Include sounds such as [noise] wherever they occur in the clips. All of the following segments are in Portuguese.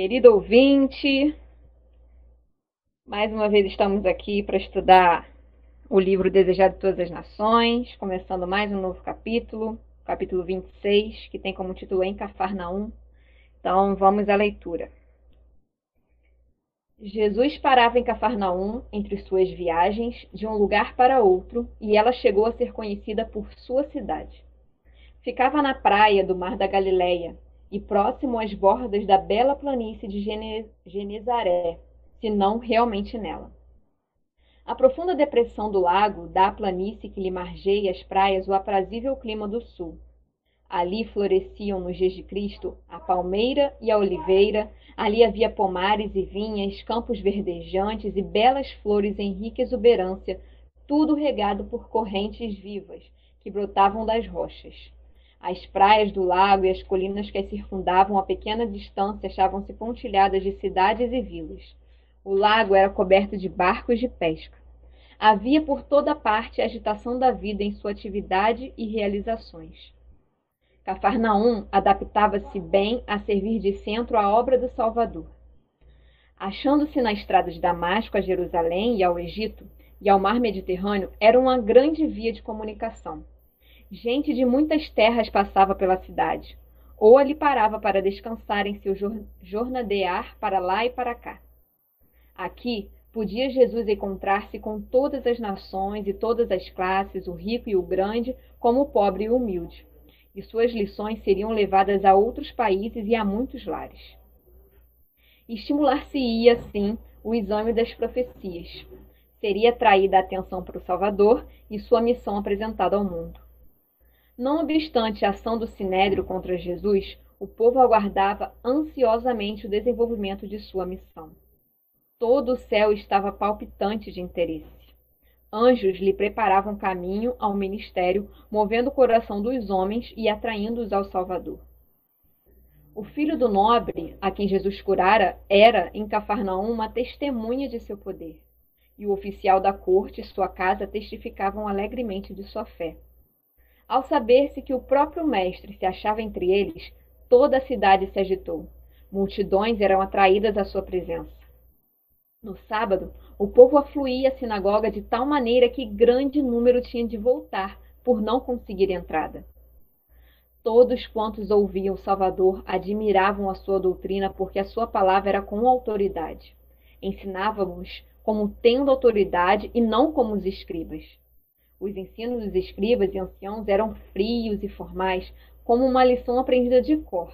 Querido ouvinte, mais uma vez estamos aqui para estudar o livro Desejado de Todas as Nações, começando mais um novo capítulo, capítulo 26, que tem como título Em Cafarnaum. Então, vamos à leitura. Jesus parava em Cafarnaum entre suas viagens de um lugar para outro, e ela chegou a ser conhecida por sua cidade. Ficava na praia do Mar da Galileia, e próximo às bordas da bela planície de Genezaré, se não realmente nela. A profunda depressão do lago dá à planície que lhe margeia as praias o aprazível clima do sul. Ali floresciam nos dias de Cristo a palmeira e a oliveira, ali havia pomares e vinhas, campos verdejantes e belas flores em rica exuberância, tudo regado por correntes vivas que brotavam das rochas. As praias do lago e as colinas que as circundavam a pequena distância achavam-se pontilhadas de cidades e vilas. O lago era coberto de barcos de pesca. Havia por toda parte a agitação da vida em sua atividade e realizações. Cafarnaum adaptava-se bem a servir de centro à obra do Salvador. Achando-se na estrada de Damasco a Jerusalém e ao Egito e ao mar Mediterrâneo, era uma grande via de comunicação. Gente de muitas terras passava pela cidade, ou ali parava para descansar em seu jornadear para lá e para cá. Aqui podia Jesus encontrar-se com todas as nações e todas as classes, o rico e o grande, como o pobre e o humilde, e suas lições seriam levadas a outros países e a muitos lares. Estimular-se-ia, assim, o exame das profecias. Seria traída a atenção para o Salvador e sua missão apresentada ao mundo. Não obstante a ação do Sinédrio contra Jesus, o povo aguardava ansiosamente o desenvolvimento de sua missão. Todo o céu estava palpitante de interesse. Anjos lhe preparavam caminho ao ministério, movendo o coração dos homens e atraindo-os ao Salvador. O filho do nobre, a quem Jesus curara, era, em Cafarnaum, uma testemunha de seu poder. E o oficial da corte e sua casa testificavam alegremente de sua fé. Ao saber-se que o próprio mestre se achava entre eles, toda a cidade se agitou. Multidões eram atraídas à sua presença. No sábado, o povo afluía à sinagoga de tal maneira que grande número tinha de voltar por não conseguir entrada. Todos quantos ouviam o Salvador admiravam a sua doutrina porque a sua palavra era com autoridade. Ensinávamos como tendo autoridade e não como os escribas. Os ensinos dos escribas e anciãos eram frios e formais, como uma lição aprendida de cor.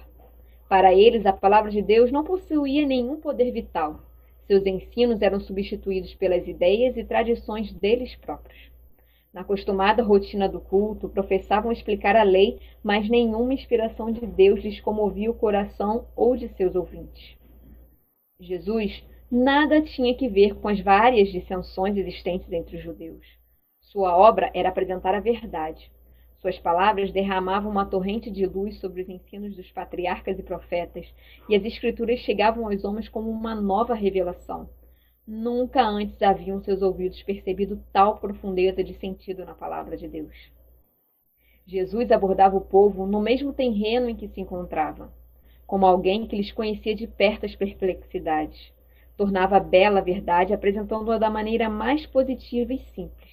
Para eles, a palavra de Deus não possuía nenhum poder vital. Seus ensinos eram substituídos pelas ideias e tradições deles próprios. Na acostumada rotina do culto, professavam explicar a lei, mas nenhuma inspiração de Deus lhes comovia o coração ou de seus ouvintes. Jesus nada tinha que ver com as várias dissensões existentes entre os judeus. Sua obra era apresentar a verdade. Suas palavras derramavam uma torrente de luz sobre os ensinos dos patriarcas e profetas, e as Escrituras chegavam aos homens como uma nova revelação. Nunca antes haviam seus ouvidos percebido tal profundeza de sentido na palavra de Deus. Jesus abordava o povo no mesmo terreno em que se encontrava, como alguém que lhes conhecia de perto as perplexidades. Tornava bela a verdade, apresentando-a da maneira mais positiva e simples.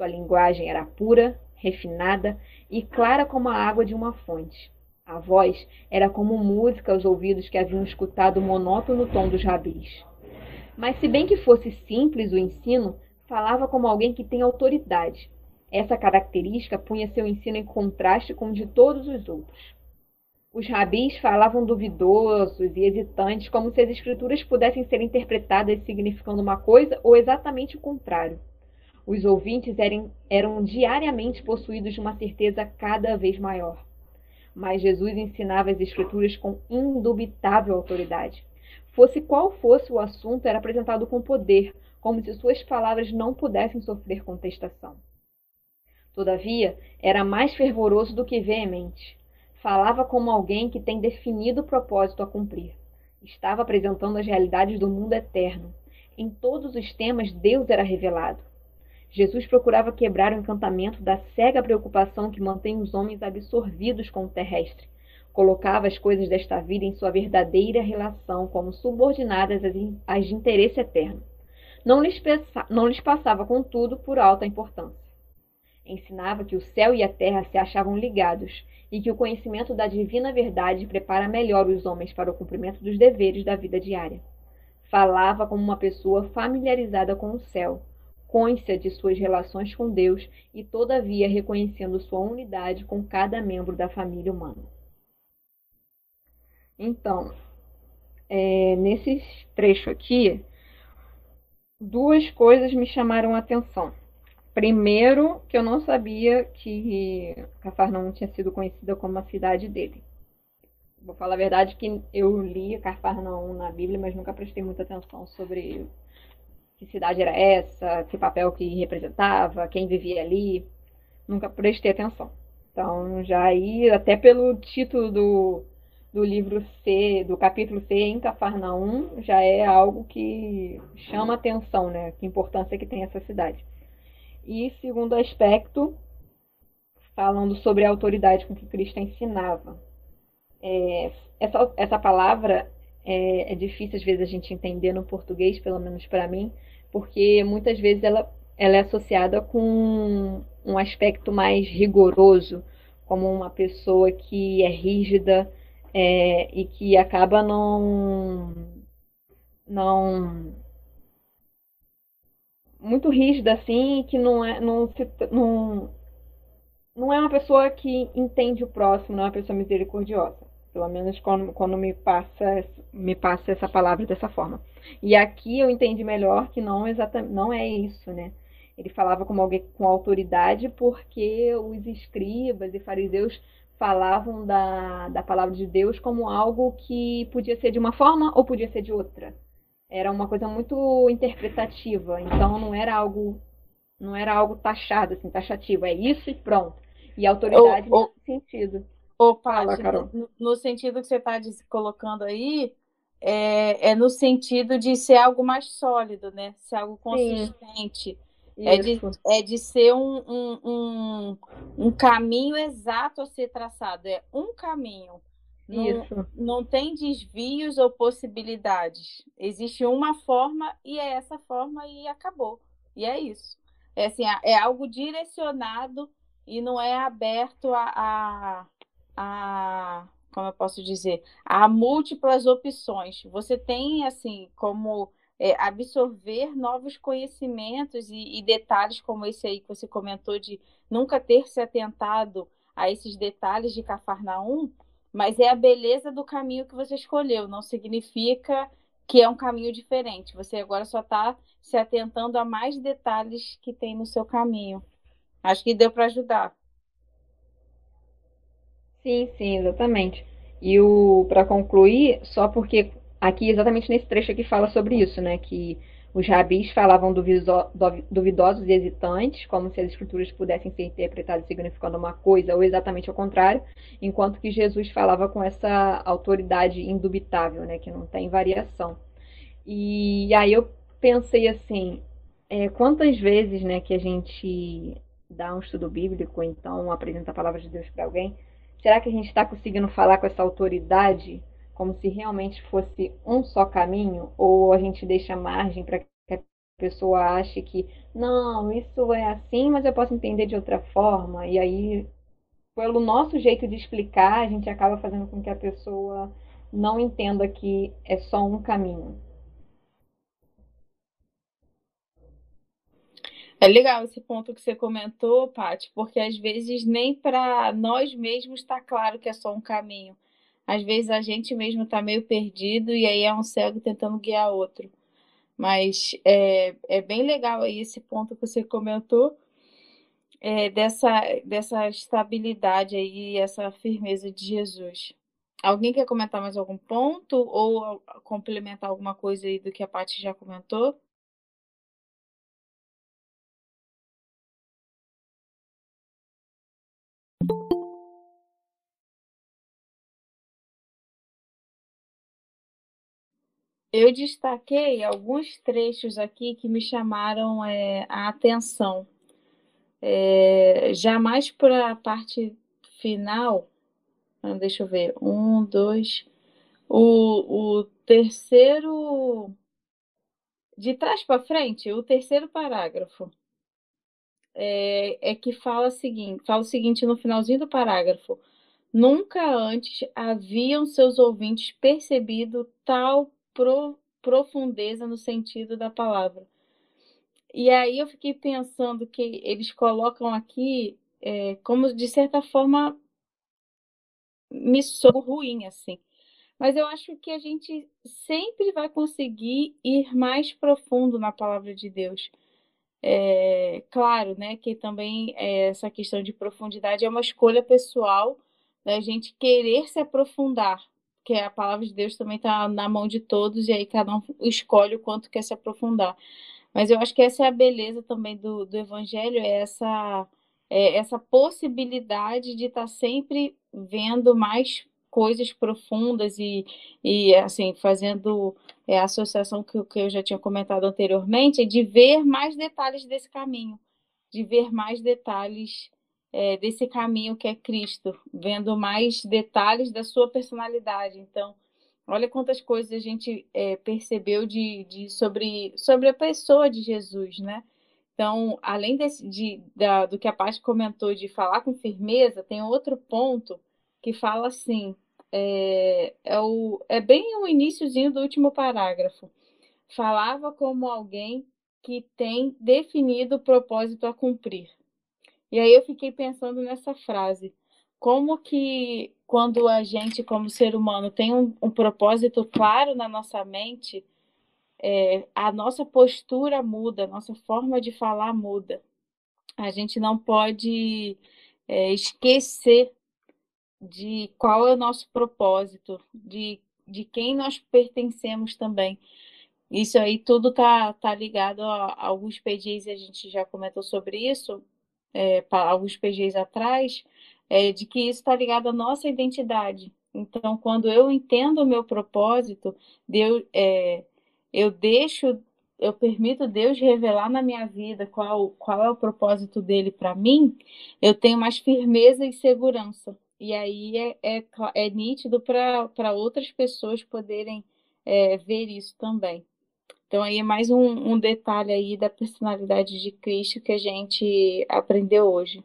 Sua linguagem era pura, refinada e clara como a água de uma fonte. A voz era como música aos ouvidos que haviam escutado o monótono tom dos rabis. Mas, se bem que fosse simples o ensino, falava como alguém que tem autoridade. Essa característica punha seu ensino em contraste com o de todos os outros. Os rabis falavam duvidosos e hesitantes, como se as escrituras pudessem ser interpretadas significando uma coisa ou exatamente o contrário. Os ouvintes eram, eram diariamente possuídos de uma certeza cada vez maior. Mas Jesus ensinava as Escrituras com indubitável autoridade. Fosse qual fosse o assunto, era apresentado com poder, como se suas palavras não pudessem sofrer contestação. Todavia, era mais fervoroso do que veemente. Falava como alguém que tem definido propósito a cumprir. Estava apresentando as realidades do mundo eterno. Em todos os temas, Deus era revelado. Jesus procurava quebrar o encantamento da cega preocupação que mantém os homens absorvidos com o terrestre. Colocava as coisas desta vida em sua verdadeira relação como subordinadas às de interesse eterno. Não lhes, não lhes passava, contudo, por alta importância. Ensinava que o céu e a terra se achavam ligados e que o conhecimento da divina verdade prepara melhor os homens para o cumprimento dos deveres da vida diária. Falava como uma pessoa familiarizada com o céu, côncia de suas relações com Deus e, todavia, reconhecendo sua unidade com cada membro da família humana. Então, é, nesse trecho aqui, duas coisas me chamaram a atenção. Primeiro, que eu não sabia que Cafarnaum tinha sido conhecida como a cidade dele. Vou falar a verdade que eu li Cafarnaum na Bíblia, mas nunca prestei muita atenção sobre que cidade era essa, que papel que representava, quem vivia ali. Nunca prestei atenção. Então, já aí, até pelo título do, do livro C, do capítulo C em Cafarnaum, já é algo que chama atenção, né? Que importância que tem essa cidade. E segundo aspecto, falando sobre a autoridade com que Cristo ensinava. É, essa, essa palavra é, é difícil às vezes a gente entender no português, pelo menos para mim, porque muitas vezes ela, ela é associada com um aspecto mais rigoroso, como uma pessoa que é rígida é, e que acaba não não muito rígida assim que não é não se não, não é uma pessoa que entende o próximo não é uma pessoa misericordiosa pelo menos quando, quando me passa me passa essa palavra dessa forma. E aqui eu entendi melhor que não exatamente não é isso, né? Ele falava como alguém com autoridade porque os escribas e fariseus falavam da, da palavra de Deus como algo que podia ser de uma forma ou podia ser de outra. Era uma coisa muito interpretativa, então não era algo não era algo taxado assim, taxativo, é isso e pronto. E autoridade ou, nesse sentido. Ô, Paty, no, no, sentido que você está colocando aí, é, é, no sentido de ser algo mais sólido, né? Ser algo consistente. É de, é de ser um, um, um, um, caminho exato a ser traçado. É um caminho. Não, não tem desvios ou possibilidades. Existe uma forma e é essa forma e acabou. E é isso. É, assim, é algo direcionado e não é aberto a, a a como eu posso dizer, a múltiplas opções. Você tem assim como é, absorver novos conhecimentos e, e, detalhes como esse aí que você comentou de nunca ter se atentado a esses detalhes de Cafarnaum, mas é a beleza do caminho que você escolheu. Não significa que é um caminho diferente. Você agora só está se atentando a mais detalhes que tem no seu caminho. Acho que deu para ajudar. Sim, sim, exatamente. E o para concluir, só porque aqui exatamente nesse trecho aqui fala sobre isso, né, que os rabis falavam duvidosos e hesitantes, como se as escrituras pudessem ser interpretadas significando uma coisa ou exatamente ao contrário, enquanto que Jesus falava com essa autoridade indubitável, né, que não tem variação. E aí eu pensei assim, é, quantas vezes, né, que a gente dá um estudo bíblico, então apresenta a palavra de Deus para alguém, Será que a gente está conseguindo falar com essa autoridade como se realmente fosse um só caminho? Ou a gente deixa margem para que a pessoa ache que, não, isso é assim, mas eu posso entender de outra forma? E aí, pelo nosso jeito de explicar, a gente acaba fazendo com que a pessoa não entenda que é só um caminho. É legal esse ponto que você comentou, Paty, porque às vezes nem para nós mesmos está claro que é só um caminho. Às vezes a gente mesmo está meio perdido e aí é um cego tentando guiar outro. Mas é, é bem legal aí esse ponto que você comentou, é, dessa, dessa estabilidade aí, essa firmeza de Jesus. Alguém quer comentar mais algum ponto ou complementar alguma coisa aí do que a Paty já comentou? Eu destaquei alguns trechos aqui que me chamaram é, a atenção. É, já mais para a parte final, ah, deixa eu ver, um, dois, o, o terceiro, de trás para frente, o terceiro parágrafo é, é que fala seguinte, fala o seguinte no finalzinho do parágrafo. Nunca antes haviam seus ouvintes percebido tal pro, profundeza no sentido da palavra. E aí eu fiquei pensando que eles colocam aqui é, como, de certa forma, me sou ruim, assim. Mas eu acho que a gente sempre vai conseguir ir mais profundo na palavra de Deus. É, claro, né, que também é, essa questão de profundidade é uma escolha pessoal da gente querer se aprofundar, que a palavra de Deus também está na mão de todos e aí cada um escolhe o quanto quer se aprofundar. Mas eu acho que essa é a beleza também do, do evangelho, é essa, é essa possibilidade de estar tá sempre vendo mais coisas profundas e, e assim, fazendo é, a associação que, que eu já tinha comentado anteriormente, de ver mais detalhes desse caminho, de ver mais detalhes é, desse caminho que é Cristo, vendo mais detalhes da sua personalidade. Então, olha quantas coisas a gente é, percebeu de, de, sobre, sobre a pessoa de Jesus, né? Então, além desse, de, da, do que a parte comentou de falar com firmeza, tem outro ponto que fala assim, é, é, o, é bem o iníciozinho do último parágrafo. Falava como alguém que tem definido o propósito a cumprir. E aí eu fiquei pensando nessa frase. Como que quando a gente, como ser humano, tem um, um propósito claro na nossa mente, é, a nossa postura muda, a nossa forma de falar muda. A gente não pode é, esquecer de qual é o nosso propósito, de, de quem nós pertencemos também. Isso aí tudo tá, tá ligado a, a alguns PGs, a gente já comentou sobre isso, é, alguns PGs atrás, é, de que isso está ligado à nossa identidade. Então, quando eu entendo o meu propósito, Deus, é, eu deixo, eu permito Deus revelar na minha vida qual, qual é o propósito dele para mim, eu tenho mais firmeza e segurança. E aí é, é, é nítido para outras pessoas poderem é, ver isso também. Então aí é mais um, um detalhe aí da personalidade de Cristo que a gente aprendeu hoje.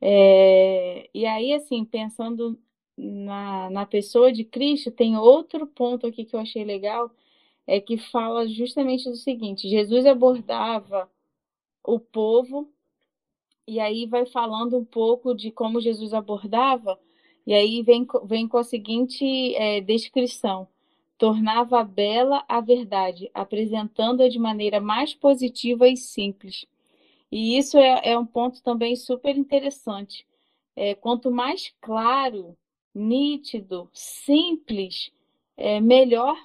É, e aí, assim, pensando na, na pessoa de Cristo, tem outro ponto aqui que eu achei legal, é que fala justamente do seguinte: Jesus abordava o povo, e aí vai falando um pouco de como Jesus abordava e aí vem, vem com a seguinte é, descrição: tornava bela a verdade, apresentando-a de maneira mais positiva e simples. E isso é, é um ponto também super interessante. É, quanto mais claro, nítido, simples, é melhor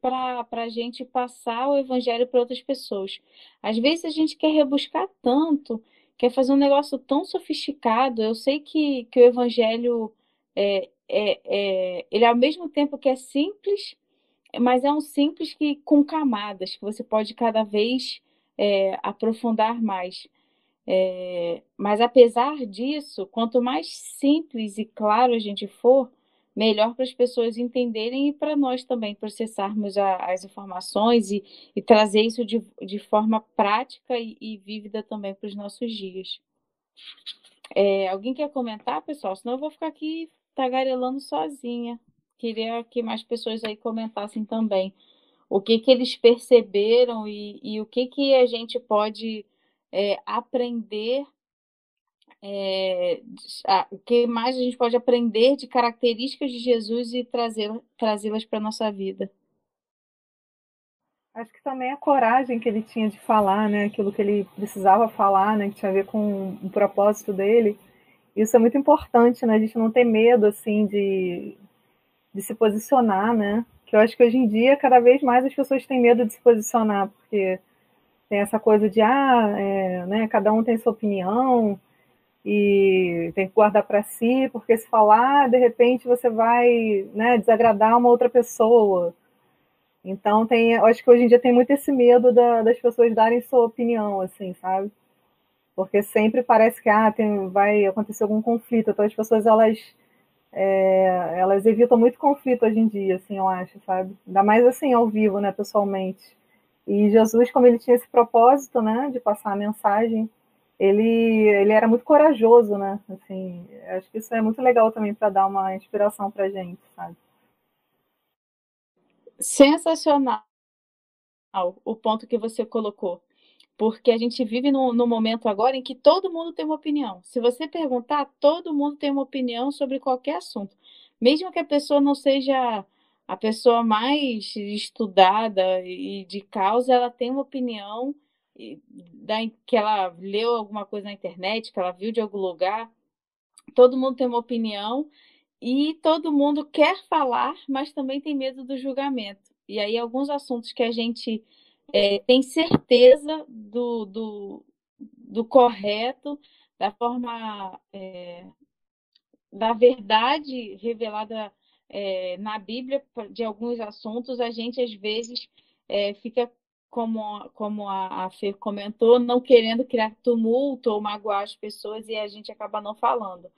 para a gente passar o evangelho para outras pessoas. Às vezes a gente quer rebuscar tanto, quer fazer um negócio tão sofisticado. Eu sei que, que o evangelho é, é, é, ele ao mesmo tempo que é simples, mas é um simples que com camadas, que você pode cada vez é, aprofundar mais. É, mas apesar disso, quanto mais simples e claro a gente for, melhor para as pessoas entenderem e para nós também processarmos a, as informações e, e, trazer isso de, de forma prática e, e vívida também para os nossos dias. É, alguém quer comentar, pessoal? Senão eu vou ficar aqui tagarelando sozinha. Queria que mais pessoas aí comentassem também o que, que eles perceberam e, e o que, que a gente pode é, aprender é, o que mais a gente pode aprender de características de Jesus e trazê-las trazê para a nossa vida? Acho que também a coragem que ele tinha de falar, né? Aquilo que ele precisava falar, né? Que tinha a ver com o propósito dele. Isso é muito importante, né? A gente não ter medo, assim, de, de se posicionar, né? Que eu acho que hoje em dia, cada vez mais as pessoas têm medo de se posicionar, porque tem essa coisa de, ah, é, né? Cada um tem sua opinião, e tem que guardar para si, porque se falar, de repente você vai né, desagradar uma outra pessoa. Então tem, eu acho que hoje em dia tem muito esse medo da, das pessoas darem sua opinião, assim, sabe? Porque sempre parece que ah, tem, vai acontecer algum conflito. Então as pessoas elas é, elas evitam muito conflito hoje em dia, assim, eu acho, sabe? Ainda mais assim ao vivo, né, pessoalmente. E Jesus, como ele tinha esse propósito, né, de passar a mensagem, ele, ele era muito corajoso, né? Assim, acho que isso é muito legal também para dar uma inspiração para gente, sabe? Sensacional o ponto que você colocou. Porque a gente vive no, momento agora em que todo mundo tem uma opinião. Se você perguntar, todo mundo tem uma opinião sobre qualquer assunto. Mesmo que a pessoa não seja a pessoa mais estudada e de causa, ela tem uma opinião da, que ela leu alguma coisa na internet, que ela viu de algum lugar. Todo mundo tem uma opinião e todo mundo quer falar, mas também tem medo do julgamento. E aí, alguns assuntos que a gente é, tem certeza do, do, do, correto, da forma é, da verdade revelada é, na Bíblia de alguns assuntos, a gente às vezes é, fica como, como a, a Fê comentou, não querendo criar tumulto ou magoar as pessoas e a gente acaba não falando.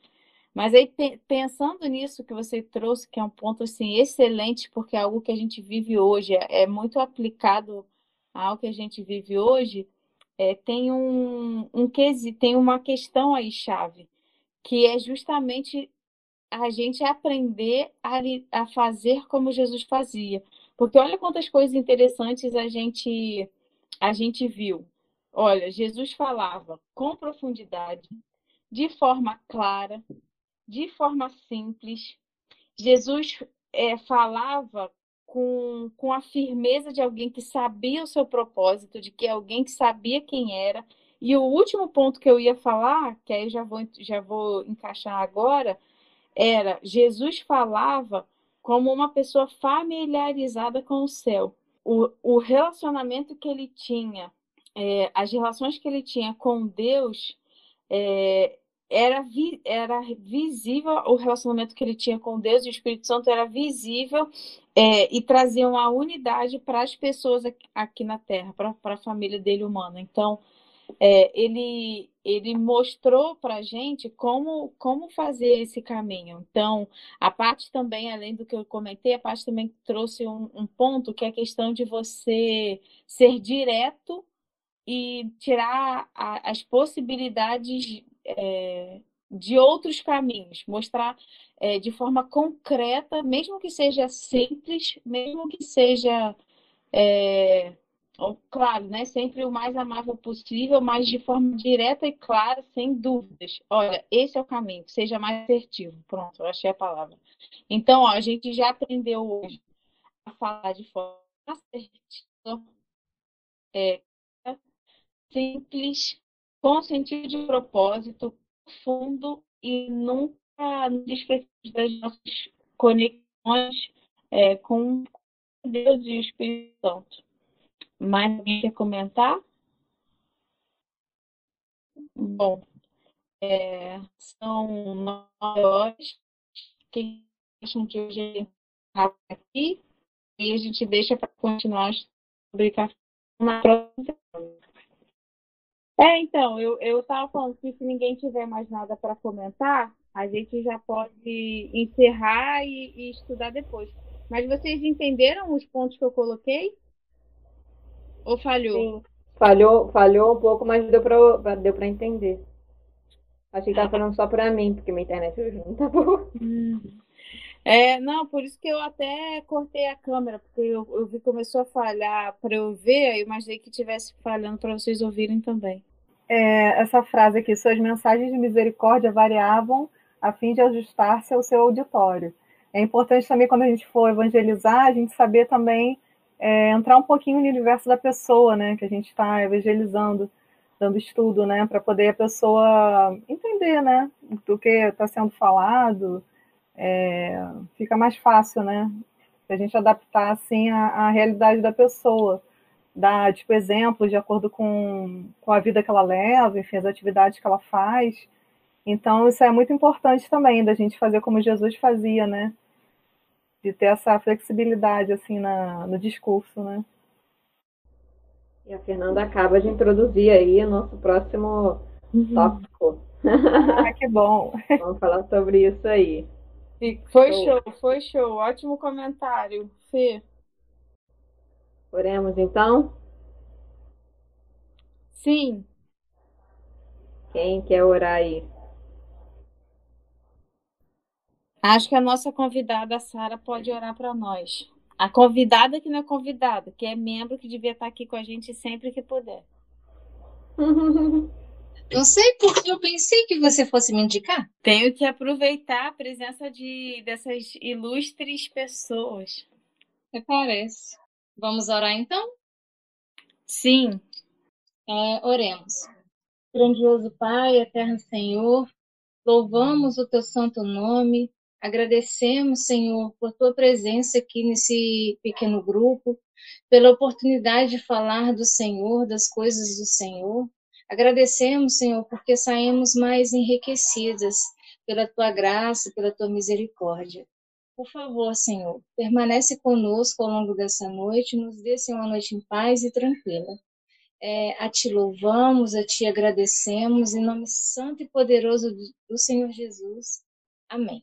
Mas aí, pensando nisso que você trouxe, que é um ponto assim excelente, porque é algo que a gente vive hoje, é, é muito aplicado ao que a gente vive hoje, é, tem um, um tem uma questão aí chave, que é justamente a gente aprender a, a fazer como Jesus fazia. Porque olha quantas coisas interessantes a gente a gente viu. Olha, Jesus falava com profundidade, de forma clara, de forma simples. Jesus é, falava com, com a firmeza de alguém que sabia o seu propósito, de que alguém que sabia quem era. E o último ponto que eu ia falar, que aí eu já vou, já vou encaixar agora, era Jesus falava como uma pessoa familiarizada com o céu. O, o relacionamento que ele tinha, é, as relações que ele tinha com Deus, é, era, vi, era visível, o relacionamento que ele tinha com Deus e o Espírito Santo era visível é, e trazia uma unidade para as pessoas aqui, aqui na Terra, para a família dele humana. Então, é, ele, ele mostrou para a gente como, como fazer esse caminho. Então, a parte também, além do que eu comentei, a parte também trouxe um, um ponto que é a questão de você ser direto e tirar a, as possibilidades é, de outros caminhos, mostrar é, de forma concreta, mesmo que seja simples, mesmo que seja é, claro, né? Sempre o mais amável possível, mas de forma direta e clara, sem dúvidas. Olha, esse é o caminho, seja mais assertivo. Pronto, eu achei a palavra. Então, ó, a gente já aprendeu hoje a falar de forma assertiva, é, simples, com sentido de propósito, profundo e nunca desprezível das nossas conexões é, com Deus e o Espírito Santo. Mais alguém quer comentar? Bom, é, são nove horas. Quem acham que hoje é aqui? E a gente deixa para continuar sobre café na próxima. É, então, eu estava falando que se ninguém tiver mais nada para comentar, a gente já pode encerrar e, e estudar depois. Mas vocês entenderam os pontos que eu coloquei? Ou falhou? Sim. Falhou, falhou um pouco, mas deu pra, deu pra entender. Achei que tava falando só pra mim, porque minha internet hoje não tá boa. Hum. É, não, por isso que eu até cortei a câmera, porque eu, eu vi começou a falhar para eu ver, aí imaginei que tivesse falhando para vocês ouvirem também. é, essa frase aqui: suas mensagens de misericórdia variavam a fim de ajustar-se ao seu auditório. É importante também, quando a gente for evangelizar, a gente saber também é, entrar um pouquinho no universo da pessoa, né, que a gente está evangelizando, dando estudo, né, para poder a pessoa entender, né, do que está sendo falado, é, fica mais fácil, né, a gente adaptar assim a, a realidade da pessoa, dar tipo exemplos de acordo com, com a vida que ela leva, enfim, as atividades que ela faz. Então isso é muito importante também da gente fazer como Jesus fazia, né, de ter essa flexibilidade assim na, no discurso, né? E a Fernanda acaba de introduzir aí o nosso próximo uhum. tópico. Ah, que bom. [laughs] Vamos falar sobre isso aí. Foi show. show, foi show. Ótimo comentário, Fê. Oremos então? Sim. Quem quer orar aí? Acho que a nossa convidada, Sara, pode orar para nós. A convidada que não é convidada, que é membro que devia estar aqui com a gente sempre que puder. [laughs] Não sei porque eu pensei que você fosse me indicar. Tenho que aproveitar a presença de dessas ilustres pessoas. Me parece. Vamos orar então? Sim. É, oremos. Grandioso Pai, eterno Senhor, louvamos o teu santo nome, Agradecemos, Senhor, por tua presença aqui nesse pequeno grupo, pela oportunidade de falar do Senhor, das coisas do Senhor. Agradecemos, Senhor, porque saímos mais enriquecidas pela tua graça, pela tua misericórdia. Por favor, Senhor, permanece conosco ao longo dessa noite, nos dê, Senhor, uma noite em paz e tranquila. É, a Ti louvamos, a Ti agradecemos, em nome santo e poderoso do Senhor Jesus. Amém.